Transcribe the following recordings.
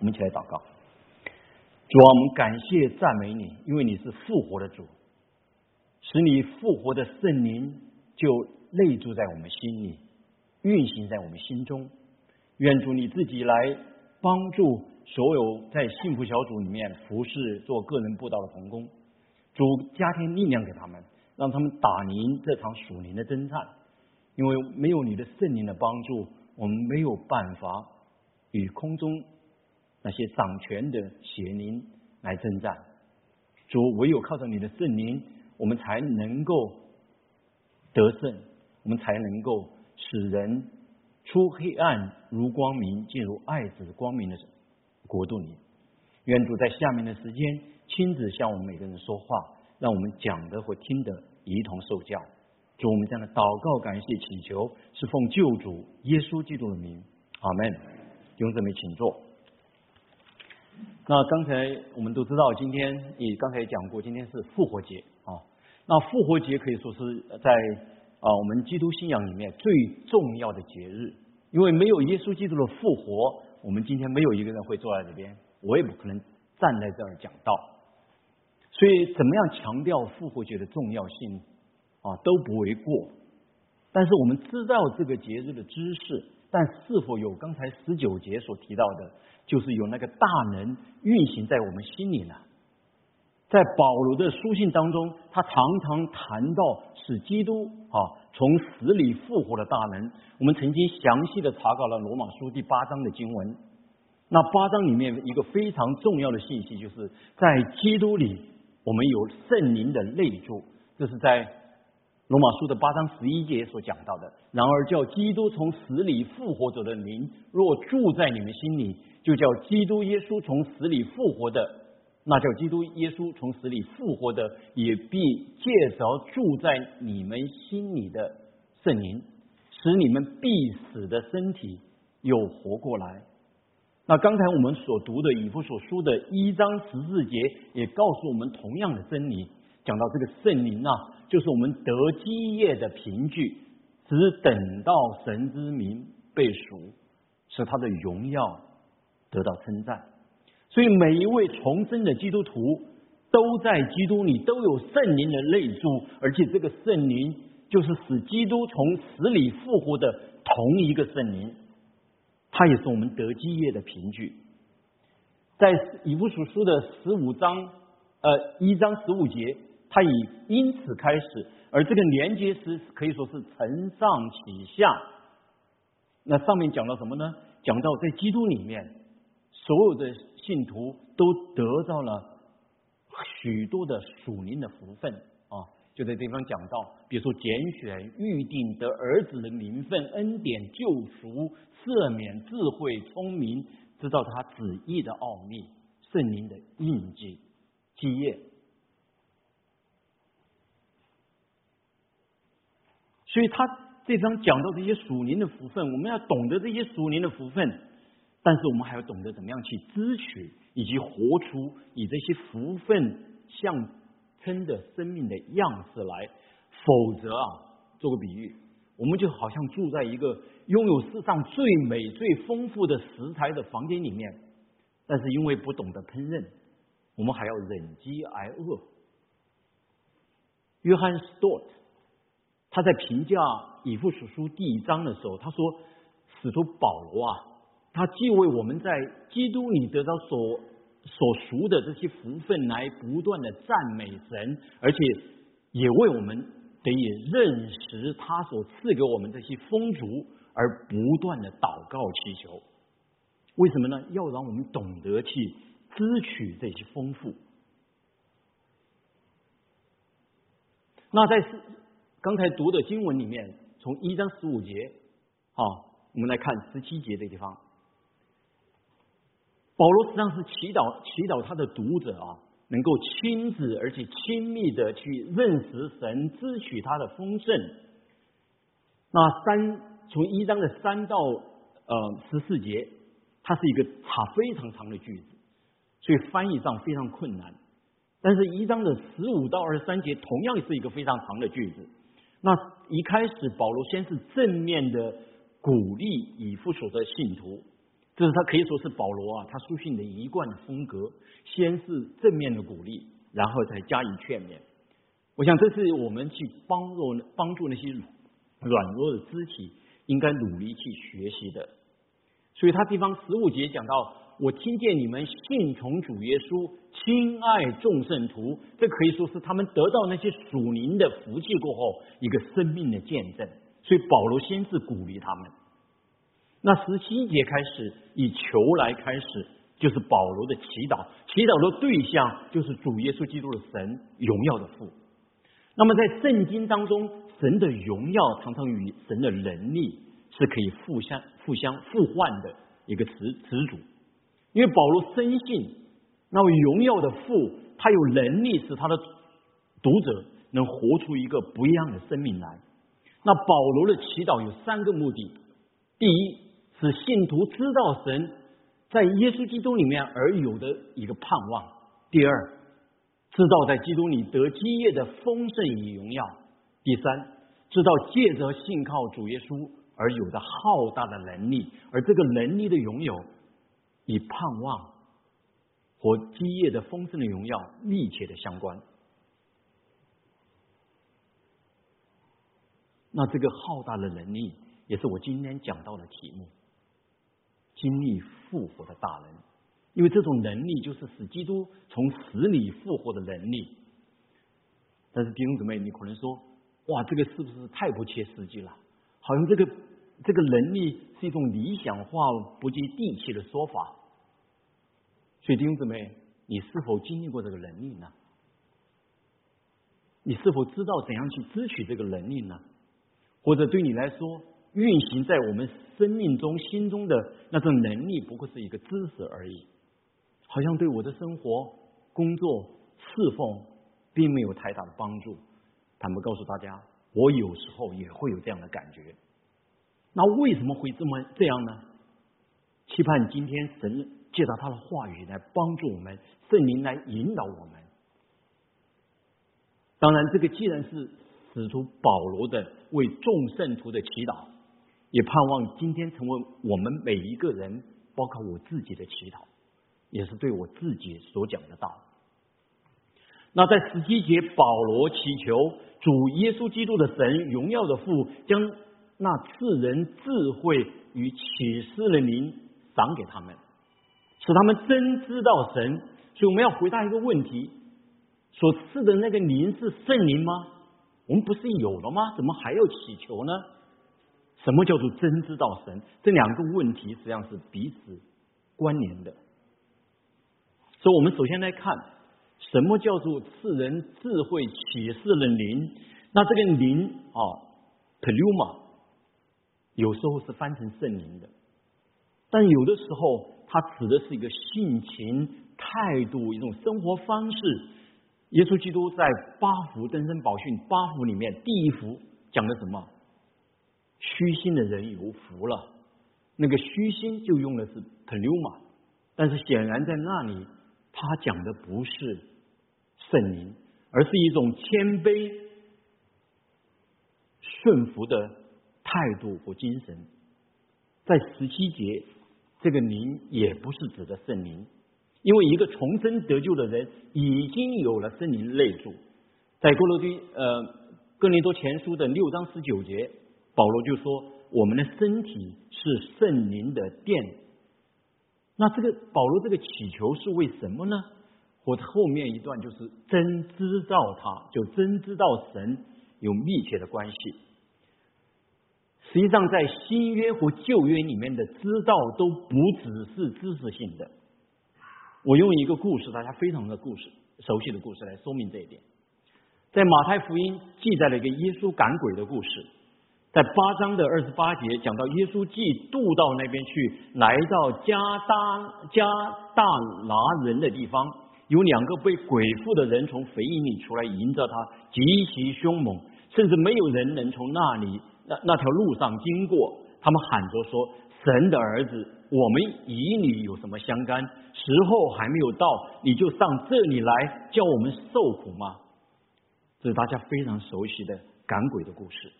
我们一起来祷告。主啊，我们感谢赞美你，因为你是复活的主，使你复活的圣灵就内住在我们心里，运行在我们心中。愿主你自己来帮助所有在幸福小组里面服侍做个人布道的童工，主加添力量给他们，让他们打赢这场属灵的征战。因为没有你的圣灵的帮助，我们没有办法与空中那些掌权的邪灵来征战。主唯有靠着你的圣灵，我们才能够得胜，我们才能够使人。出黑暗如光明，进入爱子光明的国度里。愿主在下面的时间亲自向我们每个人说话，让我们讲的或听的一同受教。主，我们这样的祷告、感谢、祈求，是奉救主耶稣基督的名。阿门。弟兄姊妹，请坐。那刚才我们都知道，今天也刚才讲过，今天是复活节啊。那复活节可以说是在。啊，我们基督信仰里面最重要的节日，因为没有耶稣基督的复活，我们今天没有一个人会坐在这边，我也不可能站在这儿讲道。所以，怎么样强调复活节的重要性啊，都不为过。但是，我们知道这个节日的知识，但是否有刚才十九节所提到的，就是有那个大能运行在我们心里呢？在保罗的书信当中，他常常谈到是基督啊从死里复活的大能。我们曾经详细的查考了罗马书第八章的经文。那八章里面一个非常重要的信息，就是在基督里我们有圣灵的内住。这是在罗马书的八章十一节所讲到的。然而叫基督从死里复活者的灵，若住在你们心里，就叫基督耶稣从死里复活的。那叫基督耶稣从死里复活的，也必借着住在你们心里的圣灵，使你们必死的身体又活过来。那刚才我们所读的以弗所书的一章十四节，也告诉我们同样的真理，讲到这个圣灵啊，就是我们得基业的凭据，只等到神之名被赎，使他的荣耀得到称赞。所以每一位重生的基督徒都在基督里都有圣灵的内住，而且这个圣灵就是使基督从死里复活的同一个圣灵，它也是我们得基业的凭据。在以弗所书的十五章呃一章十五节，他以因此开始，而这个连接词可以说是承上启下。那上面讲到什么呢？讲到在基督里面所有的。信徒都得到了许多的属灵的福分啊！就在这地方讲到，比如说拣选、预定得儿子的名分、恩典、救赎、赦免、智慧、聪明，知道他旨意的奥秘、圣灵的印记、基业。所以他这张讲到这些属灵的福分，我们要懂得这些属灵的福分。但是我们还要懂得怎么样去支取，以及活出以这些福分象征的生命的样式来。否则啊，做个比喻，我们就好像住在一个拥有世上最美最丰富的食材的房间里面，但是因为不懂得烹饪，我们还要忍饥挨饿。约翰斯多特他在评价以弗所书第一章的时候，他说：“使徒保罗啊。”他既为我们在基督里得到所所赎的这些福分来不断的赞美神，而且也为我们得以认识他所赐给我们这些丰足而不断的祷告祈求。为什么呢？要让我们懂得去支取这些丰富。那在是刚才读的经文里面，从一章十五节，啊，我们来看十七节的地方。保罗实际上是祈祷，祈祷他的读者啊，能够亲自而且亲密的去认识神，支取他的丰盛。那三从一章的三到呃十四节，它是一个长非常长的句子，所以翻译上非常困难。但是，一章的十五到二十三节同样是一个非常长的句子。那一开始，保罗先是正面的鼓励以弗所的信徒。这是他可以说是保罗啊，他书信的一贯的风格，先是正面的鼓励，然后再加以劝勉。我想这是我们去帮助帮助那些软弱的肢体应该努力去学习的。所以他地方十五节讲到，我听见你们信从主耶稣，亲爱众圣徒，这可以说是他们得到那些属灵的福气过后一个生命的见证。所以保罗先是鼓励他们。那十七节开始以求来开始，就是保罗的祈祷，祈祷的对象就是主耶稣基督的神荣耀的父。那么在圣经当中，神的荣耀常常与神的能力是可以互相互相互换的一个词词组，因为保罗深信，那位荣耀的父，他有能力使他的读者能活出一个不一样的生命来。那保罗的祈祷有三个目的：第一，使信徒知道神在耶稣基督里面而有的一个盼望；第二，知道在基督里得基业的丰盛与荣耀；第三，知道借着信靠主耶稣而有的浩大的能力，而这个能力的拥有与盼望和基业的丰盛的荣耀密切的相关。那这个浩大的能力，也是我今天讲到的题目：经历复活的大能。因为这种能力就是使基督从死里复活的能力。但是弟兄姊妹，你可能说：“哇，这个是不是太不切实际了？好像这个这个能力是一种理想化、不接地气的说法。”所以弟兄姊妹，你是否经历过这个能力呢？你是否知道怎样去支取这个能力呢？或者对你来说，运行在我们生命中、心中的那种能力，不过是一个知识而已，好像对我的生活、工作、侍奉，并没有太大的帮助。坦白告诉大家，我有时候也会有这样的感觉。那为什么会这么这样呢？期盼今天神借着他的话语来帮助我们，圣灵来引导我们。当然，这个既然是。使出保罗的为众圣徒的祈祷，也盼望今天成为我们每一个人，包括我自己的祈祷，也是对我自己所讲的道。那在十七节，保罗祈求主耶稣基督的神荣耀的父，将那赐人智慧与启示的灵赏给他们，使他们真知道神。所以我们要回答一个问题：所赐的那个灵是圣灵吗？我们不是有了吗？怎么还要祈求呢？什么叫做真知道神？这两个问题实际上是彼此关联的。所以，我们首先来看什么叫做赐人智慧启示的灵。那这个灵啊，pneuma，有时候是翻成圣灵的，但有的时候它指的是一个性情、态度、一种生活方式。耶稣基督在八福登山宝训八福里面，第一福讲的什么？虚心的人有福了。那个虚心就用的是 pneuma，但是显然在那里他讲的不是圣灵，而是一种谦卑顺服的态度和精神。在十七节，这个灵也不是指的圣灵。因为一个重生得救的人已经有了圣灵内住，在哥罗迪呃哥林多前书的六章十九节，保罗就说我们的身体是圣灵的殿。那这个保罗这个祈求是为什么呢？或后面一段就是真知道他，就真知道神有密切的关系。实际上，在新约和旧约里面的知道都不只是知识性的。我用一个故事，大家非常的故事熟悉的故事来说明这一点。在马太福音记载了一个耶稣赶鬼的故事，在八章的二十八节讲到耶稣既渡到那边去，来到加大加大拿人的地方，有两个被鬼附的人从坟茔里出来迎着他，极其凶猛，甚至没有人能从那里那那条路上经过，他们喊着说：“神的儿子。”我们与你有什么相干？时候还没有到，你就上这里来叫我们受苦吗？这是大家非常熟悉的赶鬼的故事。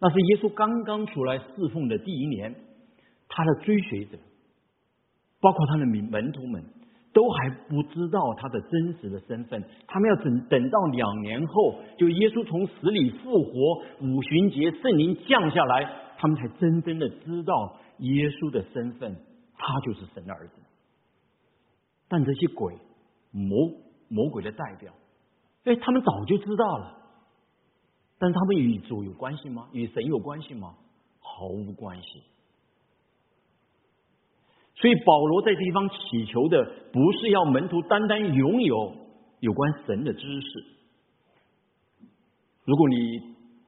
那是耶稣刚刚出来侍奉的第一年，他的追随者包括他的门门徒们，都还不知道他的真实的身份。他们要等等到两年后，就耶稣从死里复活，五旬节圣灵降下来，他们才真正的知道耶稣的身份，他就是神的儿子。但这些鬼魔魔鬼的代表，哎，他们早就知道了。但他们与主有关系吗？与神有关系吗？毫无关系。所以保罗在地方祈求的，不是要门徒单单拥有有关神的知识。如果你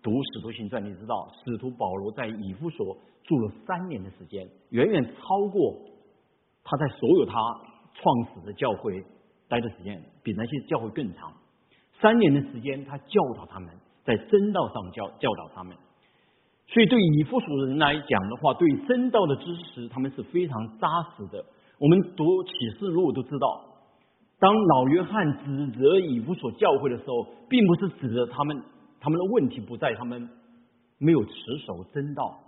读使徒行传，你知道使徒保罗在以弗所住了三年的时间，远远超过他在所有他创始的教会待的时间，比那些教会更长。三年的时间，他教导他们。在真道上教教导他们，所以对以弗所人来讲的话，对真道的知识，他们是非常扎实的。我们读启示录都知道，当老约翰指责以弗所教会的时候，并不是指责他们，他们的问题不在他们没有持守真道，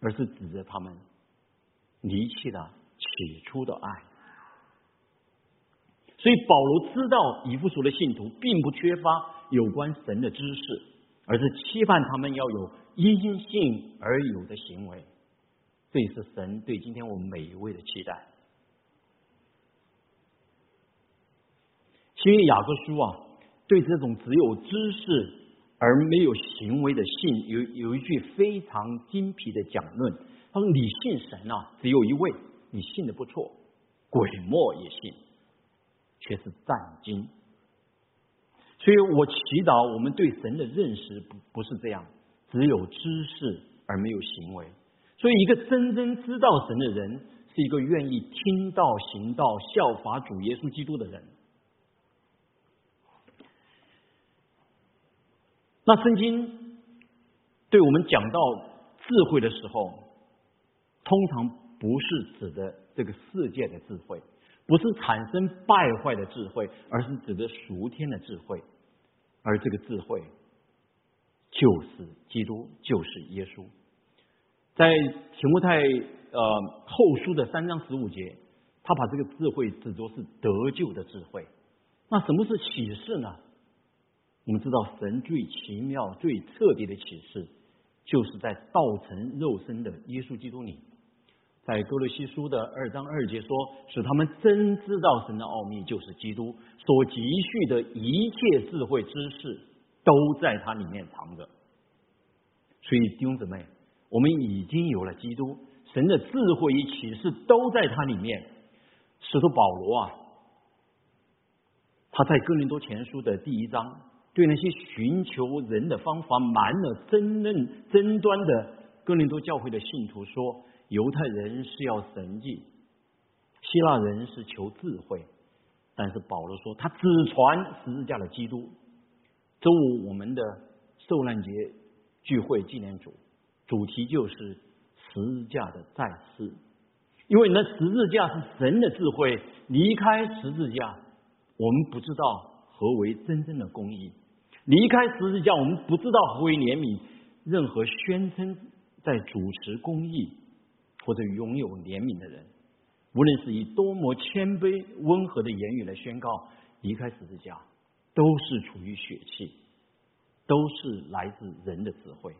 而是指责他们离弃了起初的爱。所以保罗知道以弗所的信徒并不缺乏。有关神的知识，而是期盼他们要有因信而有的行为。这也是神对今天我们每一位的期待。新约雅各书啊，对这种只有知识而没有行为的信，有有一句非常精辟的讲论。他说：“你信神啊，只有一位，你信的不错，鬼魔也信，却是战惊。”所以我祈祷，我们对神的认识不不是这样，只有知识而没有行为。所以，一个真正知道神的人，是一个愿意听道、行道、效法主耶稣基督的人。那圣经对我们讲到智慧的时候，通常不是指的这个世界的智慧，不是产生败坏的智慧，而是指的属天的智慧。而这个智慧就是基督，就是耶稣。在提摩太呃后书的三章十五节，他把这个智慧指作是得救的智慧。那什么是启示呢？我们知道，神最奇妙、最彻底的启示，就是在道成肉身的耶稣基督里。在哥罗西书的二章二节说，使他们真知道神的奥秘，就是基督所积蓄的一切智慧知识，都在它里面藏着。所以弟兄姊妹，我们已经有了基督，神的智慧与启示都在它里面。使徒保罗啊，他在哥林多前书的第一章，对那些寻求人的方法瞒了争论争端的哥林多教会的信徒说。犹太人是要神迹，希腊人是求智慧，但是保罗说他只传十字架的基督。周五我们的受难节聚会纪念主，主题就是十字架的再世，因为那十字架是神的智慧，离开十字架，我们不知道何为真正的公义；离开十字架，我们不知道何为怜悯。任何宣称在主持公义。或者拥有怜悯的人，无论是以多么谦卑温和的言语来宣告离开十字架，都是处于血气，都是来自人的智慧。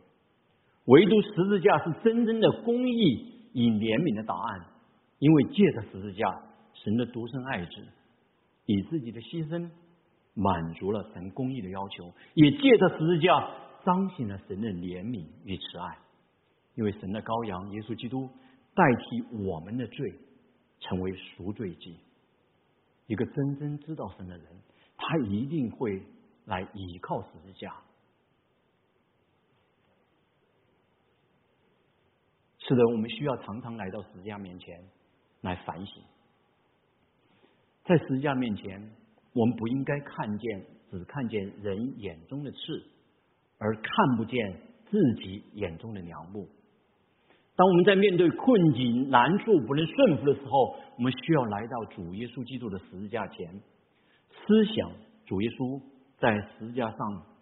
唯独十字架是真正的公义与怜悯的答案，因为借着十字架，神的独生爱子以自己的牺牲满足了神公义的要求，也借着十字架彰显了神的怜悯与慈爱。因为神的羔羊耶稣基督。代替我们的罪，成为赎罪祭。一个真正知道神的人，他一定会来倚靠十字架。是的，我们需要常常来到十字架面前来反省。在十字架面前，我们不应该看见只看见人眼中的刺，而看不见自己眼中的良木。当我们在面对困境、难处不能顺服的时候，我们需要来到主耶稣基督的十字架前，思想主耶稣在十字架上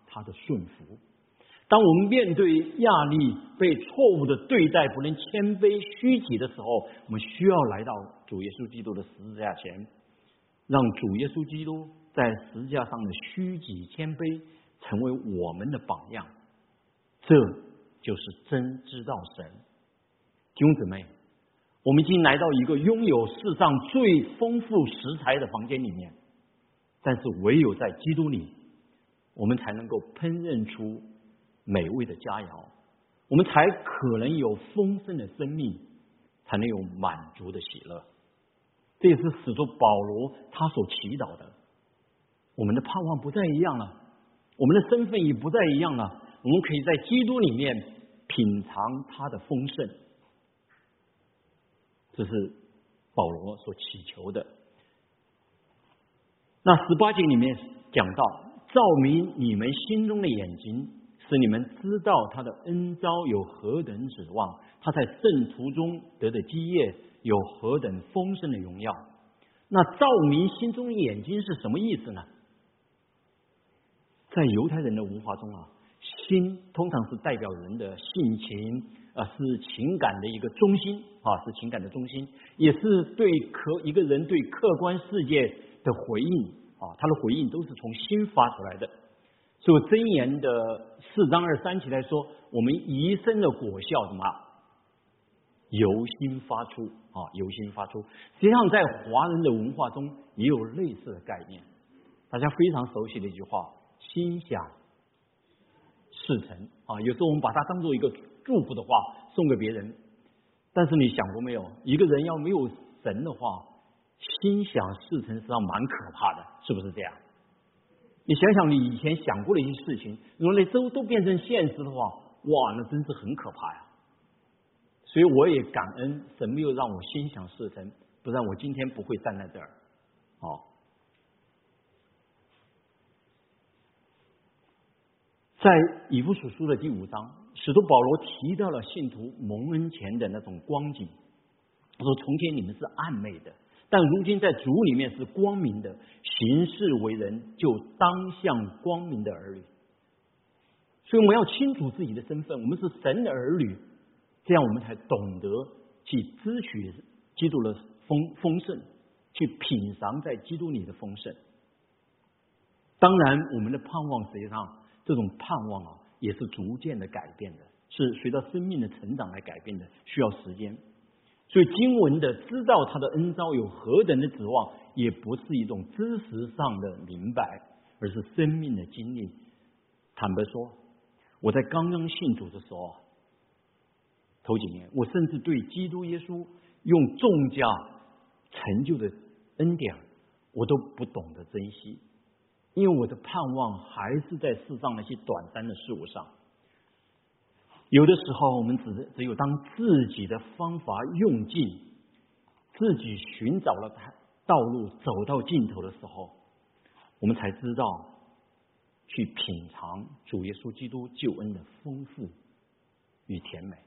他的顺服，当我们面对压力、被错误的对待、不能谦卑虚己的时候，我们需要来到主耶稣基督的十字架前，让主耶稣基督在十字架上的虚己谦卑成为我们的榜样。这就是真知道神。弟兄姊妹，我们已经来到一个拥有世上最丰富食材的房间里面，但是唯有在基督里，我们才能够烹饪出美味的佳肴，我们才可能有丰盛的生命，才能有满足的喜乐。这也是使徒保罗他所祈祷的。我们的盼望不再一样了，我们的身份也不再一样了。我们可以在基督里面品尝他的丰盛，这是保罗所祈求的。那十八节里面讲到，照明你们心中的眼睛，使你们知道他的恩招有何等指望，他在圣徒中得的基业有何等丰盛的荣耀。那照明心中的眼睛是什么意思呢？在犹太人的文化中啊。心通常是代表人的性情啊，是情感的一个中心啊，是情感的中心，也是对客一个人对客观世界的回应啊，他的回应都是从心发出来的。所以箴言的四章二三节来说，我们一生的果效什么？由心发出啊，由心发出。实际上，在华人的文化中也有类似的概念，大家非常熟悉的一句话：心想。事成啊！有时候我们把它当做一个祝福的话送给别人，但是你想过没有？一个人要没有神的话，心想事成实际上蛮可怕的，是不是这样？你想想你以前想过的一些事情，如果那都都变成现实的话，哇，那真是很可怕呀！所以我也感恩神没有让我心想事成，不然我今天不会站在这儿。好。在以弗所书的第五章，使徒保罗提到了信徒蒙恩前的那种光景。他说：“从前你们是暗昧的，但如今在主里面是光明的。行事为人，就当像光明的儿女。所以我们要清楚自己的身份，我们是神的儿女，这样我们才懂得去支取基督的丰丰盛，去品尝在基督里的丰盛。当然，我们的盼望实际上。”这种盼望啊，也是逐渐的改变的，是随着生命的成长来改变的，需要时间。所以经文的知道他的恩招有何等的指望，也不是一种知识上的明白，而是生命的经历。坦白说，我在刚刚信主的时候，头几年，我甚至对基督耶稣用重价成就的恩典，我都不懂得珍惜。因为我的盼望还是在世上那些短暂的事物上，有的时候我们只只有当自己的方法用尽，自己寻找了道路走到尽头的时候，我们才知道去品尝主耶稣基督救恩的丰富与甜美，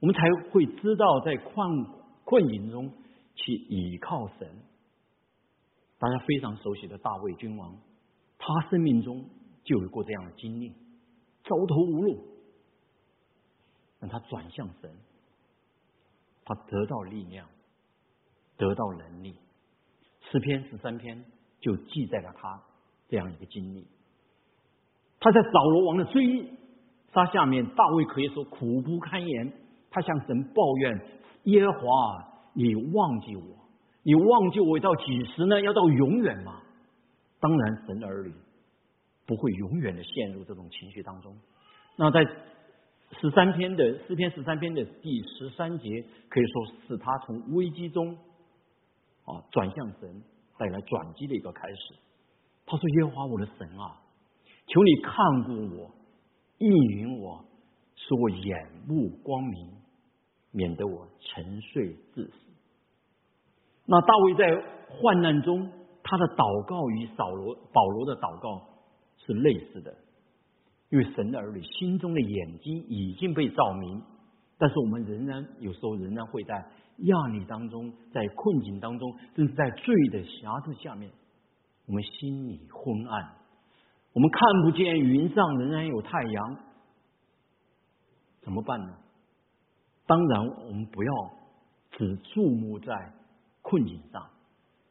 我们才会知道在困困境中去倚靠神。大家非常熟悉的大卫君王。他生命中就有过这样的经历，走投无路，让他转向神，他得到力量，得到能力。诗篇十三篇就记载了他这样一个经历。他在扫罗王的追杀下面，大卫可以说苦不堪言。他向神抱怨：“耶和华，你忘记我？你忘记我到几时呢？要到永远吗？”当然，神儿女不会永远的陷入这种情绪当中。那在十三篇的诗篇十三篇的第十三节，可以说是他从危机中啊转向神，带来转机的一个开始。他说：“耶和华我的神啊，求你看顾我，应允我，使我眼目光明，免得我沉睡至死。”那大卫在患难中。他的祷告与扫罗、保罗的祷告是类似的，因为神的儿女心中的眼睛已经被照明，但是我们仍然有时候仍然会在压力当中，在困境当中，甚至在罪的瑕疵下面，我们心里昏暗，我们看不见云上仍然有太阳，怎么办呢？当然，我们不要只注目在困境上，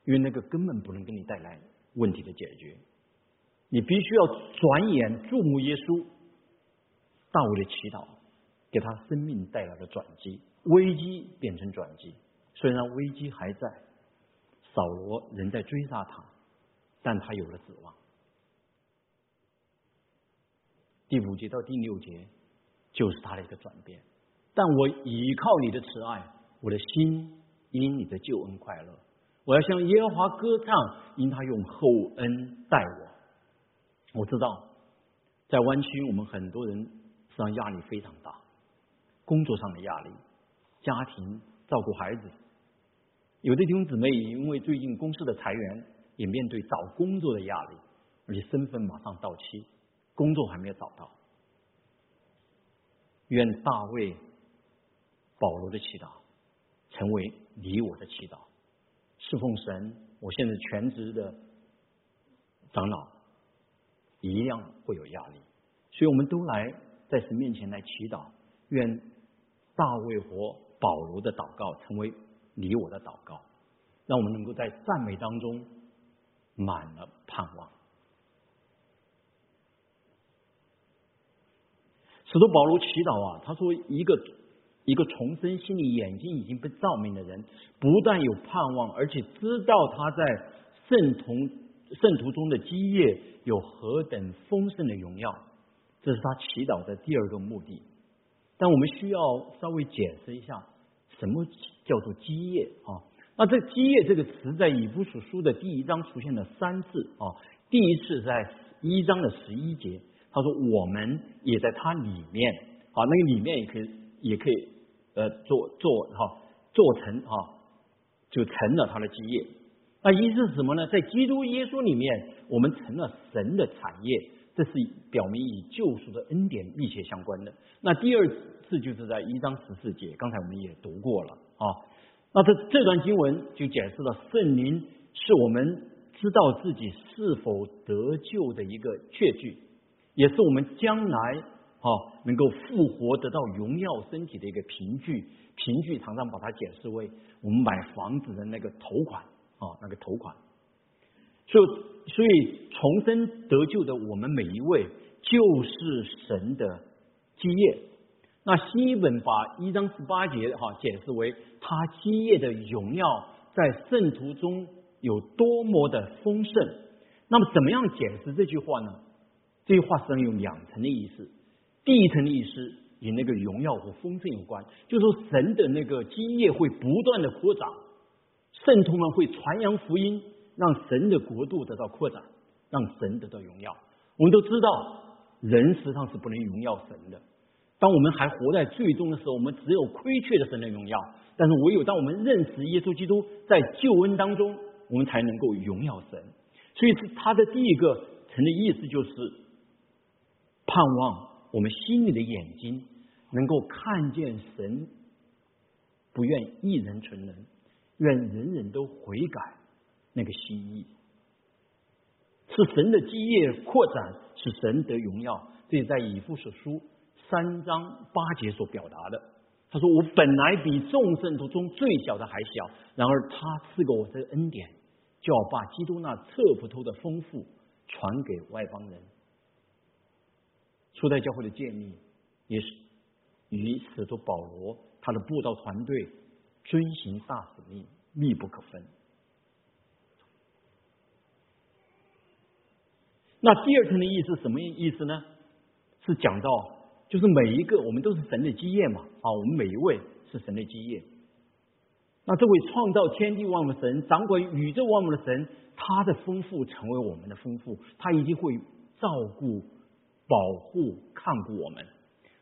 因为那个根本不能给你带来问题的解决。你必须要转眼注目耶稣，大卫的祈祷给他生命带来了转机，危机变成转机。虽然危机还在，扫罗仍在追杀他，但他有了指望。第五节到第六节就是他的一个转变。但我倚靠你的慈爱，我的心因你的救恩快乐。我要向耶和华歌唱，因他用厚恩待我。我知道，在湾区，我们很多人实际上压力非常大，工作上的压力，家庭照顾孩子。有的弟兄姊妹因为最近公司的裁员，也面对找工作的压力，而且身份马上到期，工作还没有找到。愿大卫。保罗的祈祷成为你我的祈祷，侍奉神。我现在全职的长老一样会有压力，所以我们都来在神面前来祈祷。愿大卫和保罗的祷告成为你我的祷告，让我们能够在赞美当中满了盼望。使徒保罗祈祷啊，他说一个。一个重生心里眼睛已经被照明的人，不但有盼望，而且知道他在圣同圣徒中的基业有何等丰盛的荣耀，这是他祈祷的第二个目的。但我们需要稍微解释一下，什么叫做基业啊？那这基业这个词在以弗所书的第一章出现了三次啊。第一次在一章的十一节，他说我们也在它里面啊，那个里面也可以也可以。呃，做做哈，做成哈，就成了他的基业。那意思是什么呢？在基督耶稣里面，我们成了神的产业，这是表明与救赎的恩典密切相关的。那第二次就是在一章十四节，刚才我们也读过了啊。那这这段经文就解释了圣灵是我们知道自己是否得救的一个确据，也是我们将来。啊，能够复活得到荣耀身体的一个凭据，凭据常常把它解释为我们买房子的那个头款啊，那个头款。所以，所以重生得救的我们每一位就是神的基业。那新一本把一章十八节哈解释为他基业的荣耀在圣徒中有多么的丰盛。那么，怎么样解释这句话呢？这句话实际上有两层的意思。第一层的意思与那个荣耀和丰盛有关，就是说神的那个基业会不断的扩展，圣徒们会传扬福音，让神的国度得到扩展，让神得到荣耀。我们都知道，人实际上是不能荣耀神的。当我们还活在最终的时候，我们只有亏缺的神的荣耀。但是唯有当我们认识耶稣基督在救恩当中，我们才能够荣耀神。所以，他的第一个层的意思就是盼望。我们心里的眼睛能够看见神，不愿一人存人，愿人人都悔改那个心意，是神的基业扩展，是神得荣耀。这在以父所书三章八节所表达的。他说：“我本来比众圣徒中最小的还小，然而他赐给我这个恩典，就要把基督那测不透的丰富传给外邦人。”初代教会的建立，也是与使徒保罗他的布道团队遵行大使命密不可分。那第二层的意思什么意思呢？是讲到，就是每一个我们都是神的基业嘛啊，我们每一位是神的基业。那这位创造天地万物的神，掌管宇宙万物的神，他的丰富成为我们的丰富，他一定会照顾。保护看顾我们，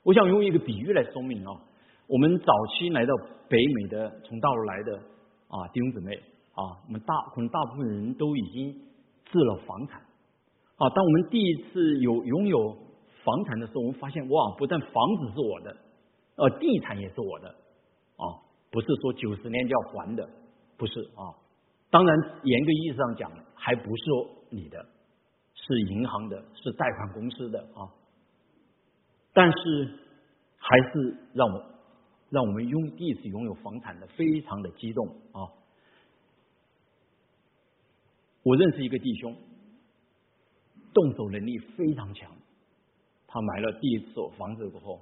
我想用一个比喻来说明啊。我们早期来到北美的，从大陆来的啊弟兄姊妹啊，我们大可能大部分人都已经置了房产啊。当我们第一次有拥有房产的时候，我们发现哇，不但房子是我的，呃，地产也是我的啊，不是说九十年就要还的，不是啊。当然，严格意义上讲，还不是你的。是银行的，是贷款公司的啊，但是还是让我让我们拥第一次拥有房产的非常的激动啊！我认识一个弟兄，动手能力非常强，他买了第一所房子过后，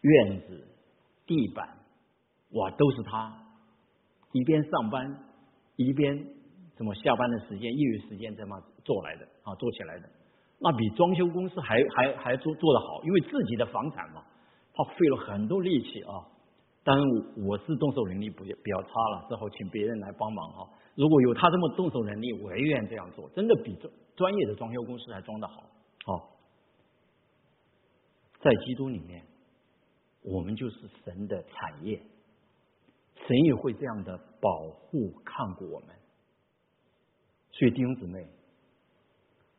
院子、地板，哇，都是他一边上班一边什么下班的时间、业余时间这么做来的啊，做起来的，那比装修公司还还还做做的好，因为自己的房产嘛。他费了很多力气啊！当然，我是动手能力比比较差了，只好请别人来帮忙哈。如果有他这么动手能力，我也愿意这样做，真的比专专业的装修公司还装的好。好，在基督里面，我们就是神的产业，神也会这样的保护看顾我们。所以弟兄姊妹，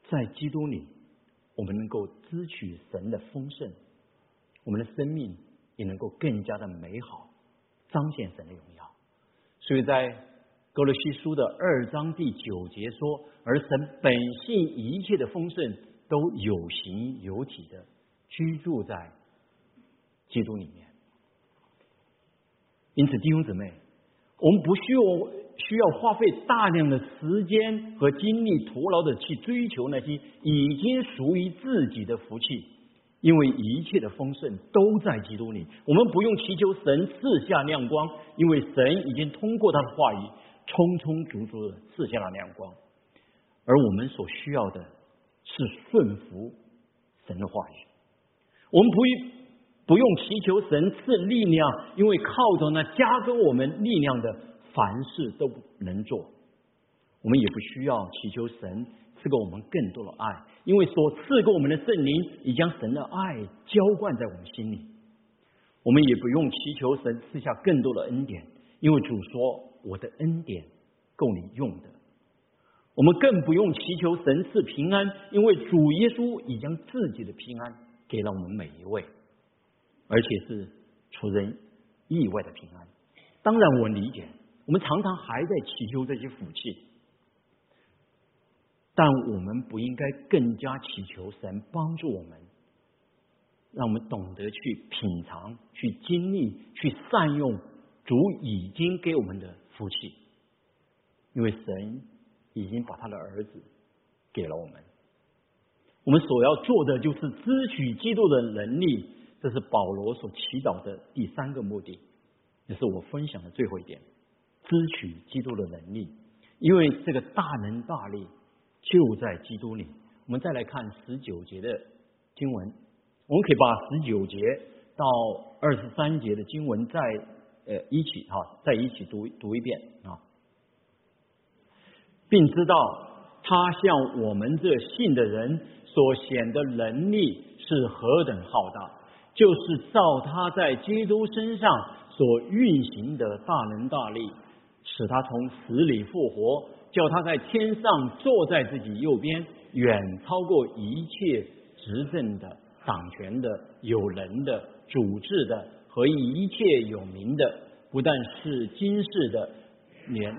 在基督里，我们能够支取神的丰盛。我们的生命也能够更加的美好，彰显神的荣耀。所以在哥罗西书的二章第九节说：“而神本性一切的丰盛都有形有体的居住在基督里面。”因此，弟兄姊妹，我们不需要需要花费大量的时间和精力，徒劳的去追求那些已经属于自己的福气。因为一切的丰盛都在基督里，我们不用祈求神赐下亮光，因为神已经通过他的话语充充足足的赐下了亮光，而我们所需要的是顺服神的话语。我们不不用祈求神赐力量，因为靠着那加给我们力量的，凡事都能做。我们也不需要祈求神。赐给我们更多的爱，因为所赐给我们的圣灵已将神的爱浇灌在我们心里。我们也不用祈求神赐下更多的恩典，因为主说：“我的恩典够你用的。”我们更不用祈求神赐平安，因为主耶稣已将自己的平安给了我们每一位，而且是出人意外的平安。当然，我理解，我们常常还在祈求这些福气。但我们不应该更加祈求神帮助我们，让我们懂得去品尝、去经历、去善用主已经给我们的福气，因为神已经把他的儿子给了我们。我们所要做的就是支取基督的能力，这是保罗所祈祷的第三个目的，也是我分享的最后一点：支取基督的能力，因为这个大能大力。就在基督里。我们再来看十九节的经文，我们可以把十九节到二十三节的经文再呃一起哈，再一起读读一遍啊，并知道他向我们这信的人所显的能力是何等浩大，就是照他在基督身上所运行的大能大力，使他从死里复活。叫他在天上坐在自己右边，远超过一切执政的、掌权的、有能的、主治的和一切有名的，不但是今世的，年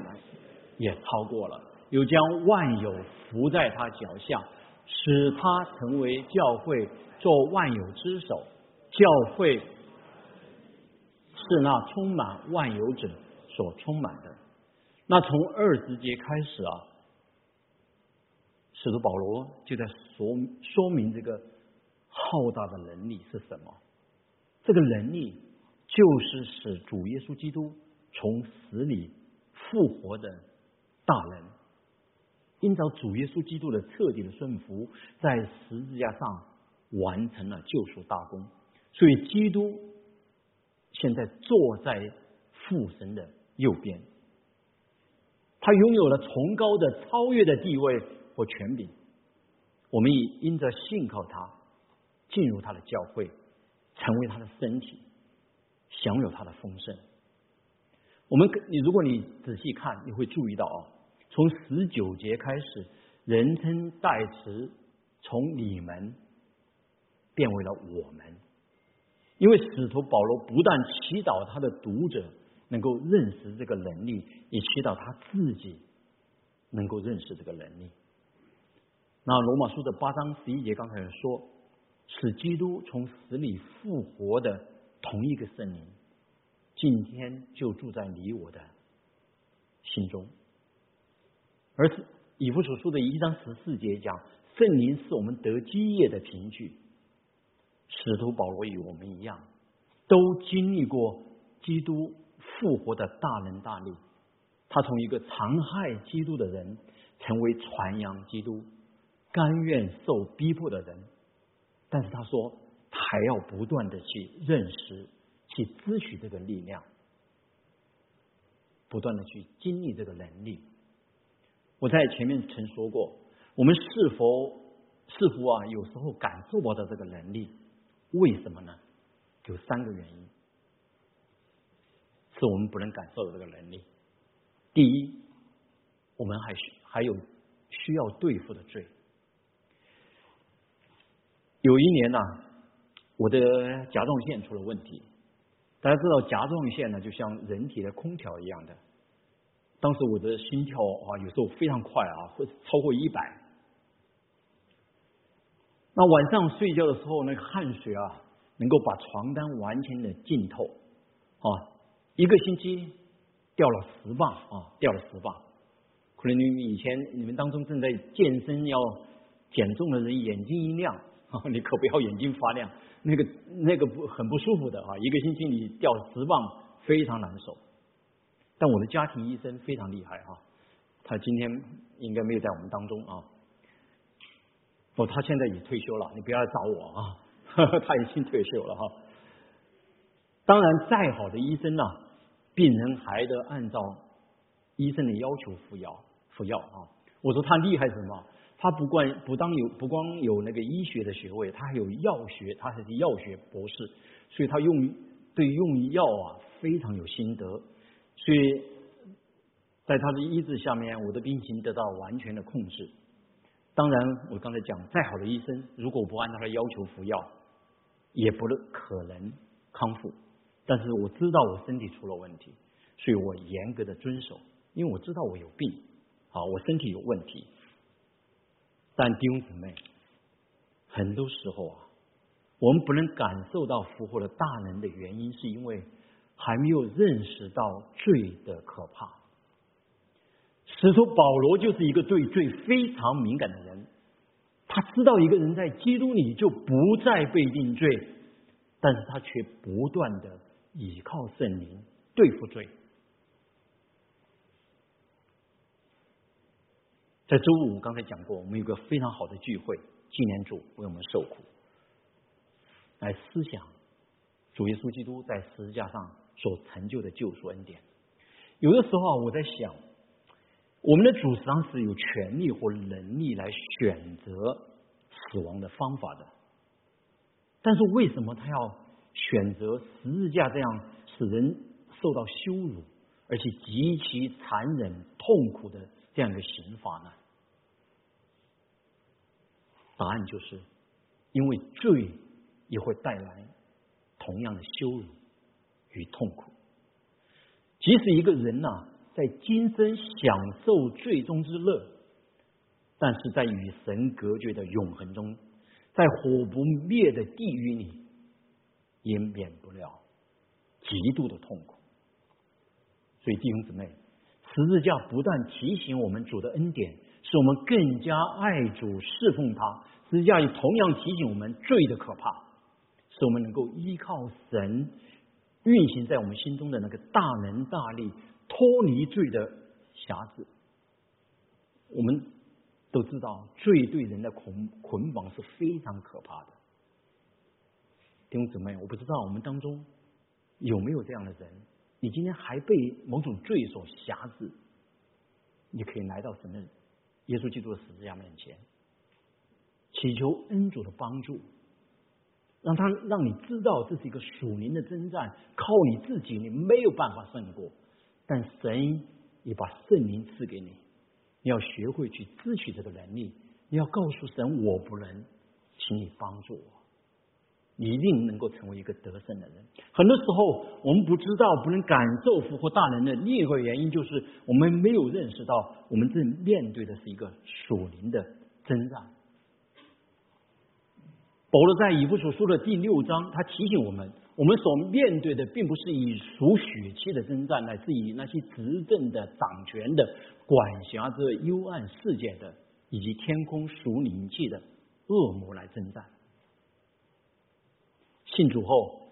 也超过了。又将万有伏在他脚下，使他成为教会做万有之首。教会是那充满万有者所充满的。那从二十节开始啊，使徒保罗就在说说明这个浩大的能力是什么？这个能力就是使主耶稣基督从死里复活的大能。因着主耶稣基督的彻底的顺服，在十字架上完成了救赎大功，所以基督现在坐在父神的右边。他拥有了崇高的、超越的地位和权柄。我们以因着信靠他，进入他的教会，成为他的身体，享有他的丰盛。我们你如果你仔细看，你会注意到啊，从十九节开始，人称代词从你们变为了我们，因为使徒保罗不但祈祷他的读者。能够认识这个能力，也祈祷他自己能够认识这个能力。那罗马书的八章十一节刚才说，使基督从死里复活的同一个圣灵，今天就住在你我的心中。而是以弗所书的一章十四节讲，圣灵是我们得基业的凭据。使徒保罗与我们一样，都经历过基督复活的大能大力。他从一个残害基督的人，成为传扬基督、甘愿受逼迫的人。但是他说，还要不断的去认识、去支取这个力量，不断的去经历这个能力。我在前面曾说过，我们是否是否啊，有时候感受不到这个能力？为什么呢？有三个原因，是我们不能感受的这个能力。第一，我们还需还有需要对付的罪。有一年呢，我的甲状腺出了问题。大家知道甲状腺呢，就像人体的空调一样的。当时我的心跳啊，有时候非常快啊，会超过一百。那晚上睡觉的时候，那个汗水啊，能够把床单完全的浸透啊。一个星期掉了十磅啊，掉了十磅。可能你们以前你们当中正在健身要减重的人，眼睛一亮啊，你可不要眼睛发亮，那个那个不很不舒服的啊。一个星期你掉十磅，非常难受。但我的家庭医生非常厉害哈，他今天应该没有在我们当中啊。不，他现在已退休了，你不要来找我啊，他已经退休了哈。当然，再好的医生呢，病人还得按照医生的要求服药服药啊。我说他厉害什么？他不光不当有不光有那个医学的学位，他还有药学，他还是药学博士，所以他用对用药啊非常有心得。所以，在他的医治下面，我的病情得到完全的控制。当然，我刚才讲，再好的医生，如果不按他的要求服药，也不可能康复。但是我知道我身体出了问题，所以我严格的遵守，因为我知道我有病，啊，我身体有问题。但弟兄姊妹，很多时候啊，我们不能感受到复活的大能的原因，是因为。还没有认识到罪的可怕。使徒保罗就是一个对罪非常敏感的人，他知道一个人在基督里就不再被定罪，但是他却不断的倚靠圣灵对付罪。在周五刚才讲过，我们有个非常好的聚会，纪念主为我们受苦，来思想主耶稣基督在十字架上。所成就的救赎恩典，有的时候啊，我在想，我们的主实际上是有权利或能力来选择死亡的方法的，但是为什么他要选择十字架这样使人受到羞辱，而且极其残忍、痛苦的这样一个刑罚呢？答案就是，因为罪也会带来同样的羞辱。与痛苦，即使一个人呐，在今生享受最终之乐，但是在与神隔绝的永恒中，在火不灭的地狱里，也免不了极度的痛苦。所以弟兄姊妹，十字架不断提醒我们主的恩典，使我们更加爱主侍奉他；十字架也同样提醒我们罪的可怕，使我们能够依靠神。运行在我们心中的那个大能大力，脱离罪的匣子。我们都知道，罪对人的捆捆绑是非常可怕的。弟兄姊妹，我不知道我们当中有没有这样的人，你今天还被某种罪所辖制，你可以来到神的耶稣基督的十字架面前，祈求恩主的帮助。让他让你知道这是一个属灵的征战，靠你自己你没有办法胜过，但神也把圣灵赐给你，你要学会去支取这个能力，你要告诉神我不能，请你帮助我，你一定能够成为一个得胜的人。很多时候我们不知道不能感受复活大能的另一个原因，就是我们没有认识到我们正面对的是一个属灵的征战。保罗在以弗所书的第六章，他提醒我们，我们所面对的并不是以属血气的征战，乃是以那些执政的、掌权的、管辖着幽暗世界的，以及天空属灵气的恶魔来征战。信主后，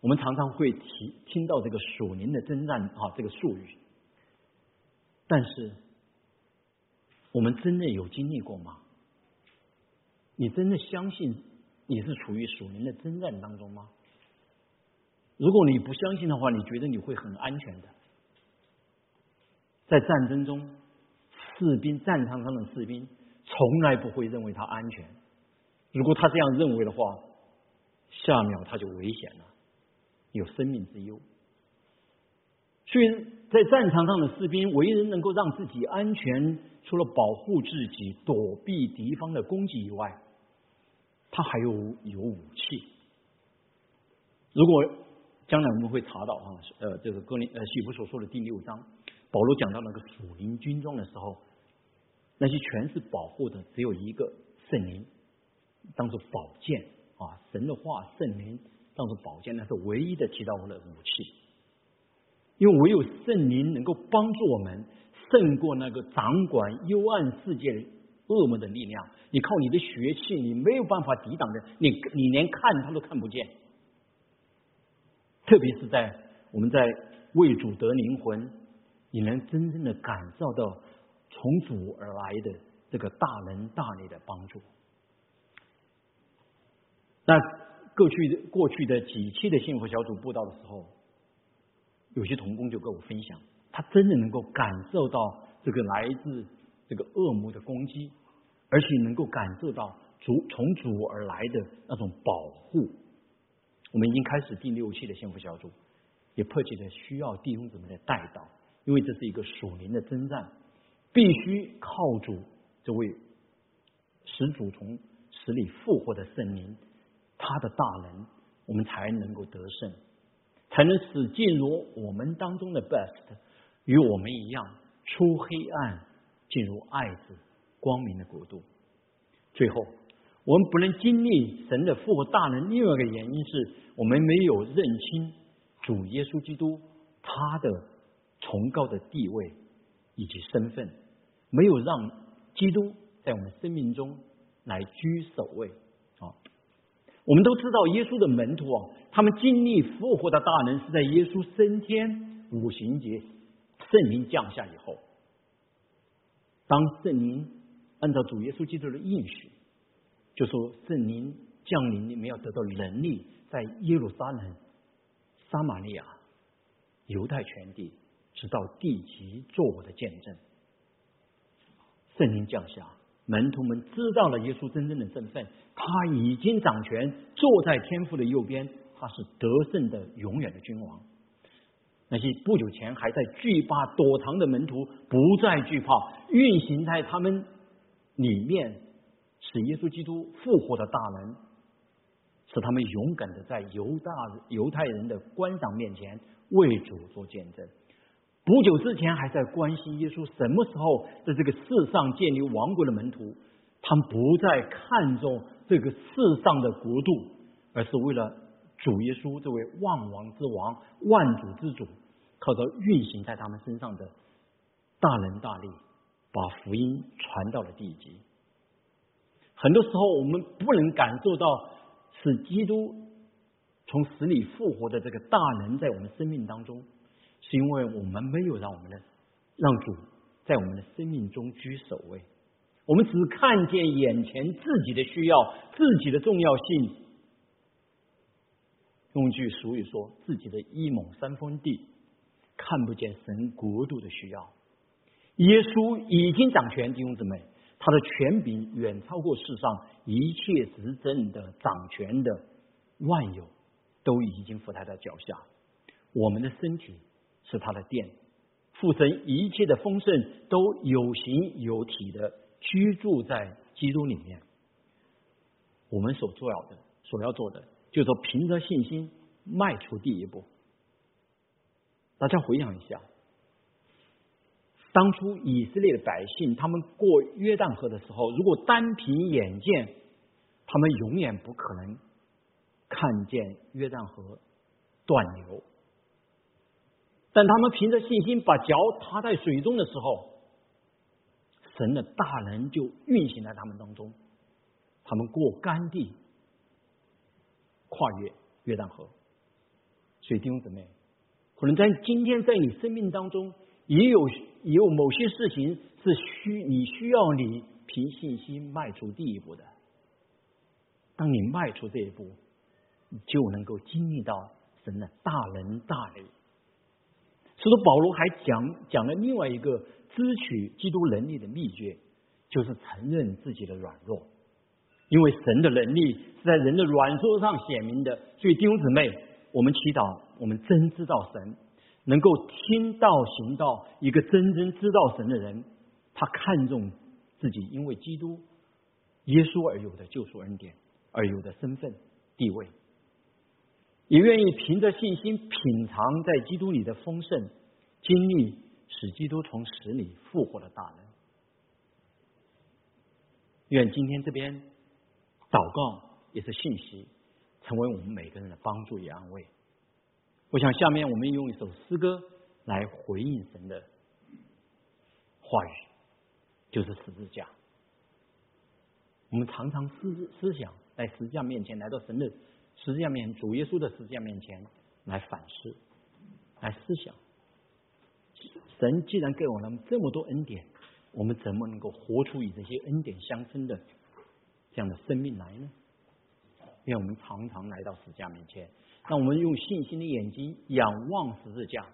我们常常会提听到这个属灵的征战啊这个术语，但是我们真的有经历过吗？你真的相信你是处于属灵的征战当中吗？如果你不相信的话，你觉得你会很安全的？在战争中，士兵战场上的士兵从来不会认为他安全。如果他这样认为的话，下秒他就危险了，有生命之忧。所以在战场上的士兵，唯一能够让自己安全，除了保护自己、躲避敌方的攻击以外，他还有有武器。如果将来我们会查到啊，呃，这个哥林呃，西弗所说的第六章，保罗讲到那个属灵军装的时候，那些全是保护的，只有一个圣灵，当做宝剑啊，神的话，圣灵当做宝剑，那是唯一的提到我的武器。因为唯有圣灵能够帮助我们胜过那个掌管幽暗世界的恶魔的力量。你靠你的血气，你没有办法抵挡的，你你连看他都看不见。特别是在我们在为主得灵魂，你能真正的感受到从主而来的这个大能大力的帮助。那过去的过去的几期的幸福小组布道的时候。有些童工就跟我分享，他真的能够感受到这个来自这个恶魔的攻击，而且能够感受到主从主而来的那种保护。我们已经开始第六期的幸福小组，也迫切的需要弟兄姊妹的带导，因为这是一个属灵的征战，必须靠主这位始祖从死里复活的圣灵，他的大能，我们才能够得胜。才能使进入我们当中的 best 与我们一样出黑暗进入爱子光明的国度。最后，我们不能经历神的复活大能，另外一个原因是我们没有认清主耶稣基督他的崇高的地位以及身份，没有让基督在我们生命中来居首位啊。我们都知道耶稣的门徒啊。他们经历复活的大能是在耶稣升天五行节，圣灵降下以后。当圣灵按照主耶稣基督的应许，就说圣灵降临，你们要得到能力，在耶路撒冷、撒玛利亚、犹太全地，直到地极，做我的见证。圣灵降下，门徒们知道了耶稣真正的身份，他已经掌权，坐在天父的右边。他是得胜的永远的君王。那些不久前还在惧怕躲藏的门徒，不再惧怕，运行在他们里面，使耶稣基督复活的大能，使他们勇敢的在犹大犹太人的官长面前为主做见证。不久之前还在关心耶稣什么时候在这个世上建立王国的门徒，他们不再看重这个世上的国度，而是为了。主耶稣这位万王之王、万主之主，靠着运行在他们身上的大能大力，把福音传到了地极。很多时候，我们不能感受到是基督从死里复活的这个大能在我们生命当中，是因为我们没有让我们的让主在我们的生命中居首位。我们只看见眼前自己的需要、自己的重要性。用句俗语说：“自己的一亩三分地，看不见神国度的需要。”耶稣已经掌权，弟兄姊妹，他的权柄远超过世上一切执政的、掌权的万有，都已经伏在他脚下。我们的身体是他的殿，父神一切的丰盛都有形有体的居住在基督里面。我们所做要的，所要做的。就说凭着信心迈出第一步。大家回想一下，当初以色列的百姓他们过约旦河的时候，如果单凭眼见，他们永远不可能看见约旦河断流。但他们凭着信心把脚踏在水中的时候，神的大能就运行在他们当中，他们过干地，跨越约旦河。所以弟兄姊妹，可能在今天在你生命当中，也有也有某些事情是需你需要你凭信心迈出第一步的。当你迈出这一步，你就能够经历到神的大能大力。使徒保罗还讲讲了另外一个支取基督能力的秘诀，就是承认自己的软弱。因为神的能力是在人的软弱上显明的，所以弟兄姊妹，我们祈祷，我们真知道神能够听到行道，一个真正知道神的人，他看重自己因为基督耶稣而有的救赎恩典而有的身份地位。也愿意凭着信心品尝在基督里的丰盛，经历使基督从死里复活的大能。愿今天这边祷告也是信息，成为我们每个人的帮助与安慰。我想下面我们用一首诗歌来回应神的话语，就是十字架。我们常常思思想在十字架面前来到神的。十字架面，主耶稣的十字架面前来反思，来思想，神既然给我们这么多恩典，我们怎么能够活出与这些恩典相称的这样的生命来呢？愿我们常常来到十字架面前，让我们用信心的眼睛仰望十字架，